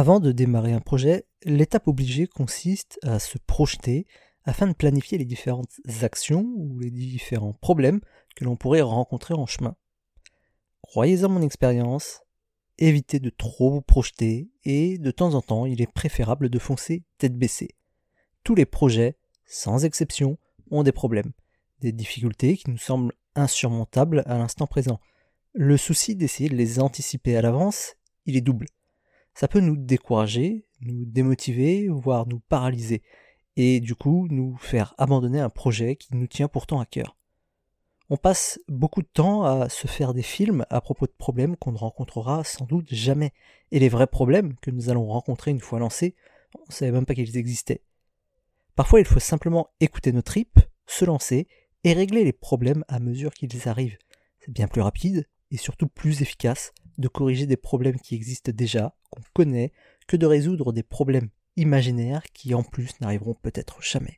Avant de démarrer un projet, l'étape obligée consiste à se projeter afin de planifier les différentes actions ou les différents problèmes que l'on pourrait rencontrer en chemin. Croyez-en mon expérience, évitez de trop vous projeter et de temps en temps il est préférable de foncer tête baissée. Tous les projets, sans exception, ont des problèmes, des difficultés qui nous semblent insurmontables à l'instant présent. Le souci d'essayer de les anticiper à l'avance, il est double. Ça peut nous décourager, nous démotiver, voire nous paralyser, et du coup nous faire abandonner un projet qui nous tient pourtant à cœur. On passe beaucoup de temps à se faire des films à propos de problèmes qu'on ne rencontrera sans doute jamais. Et les vrais problèmes que nous allons rencontrer une fois lancés, on ne savait même pas qu'ils existaient. Parfois, il faut simplement écouter nos tripes, se lancer et régler les problèmes à mesure qu'ils arrivent. C'est bien plus rapide et surtout plus efficace de corriger des problèmes qui existent déjà, qu'on connaît, que de résoudre des problèmes imaginaires qui en plus n'arriveront peut-être jamais.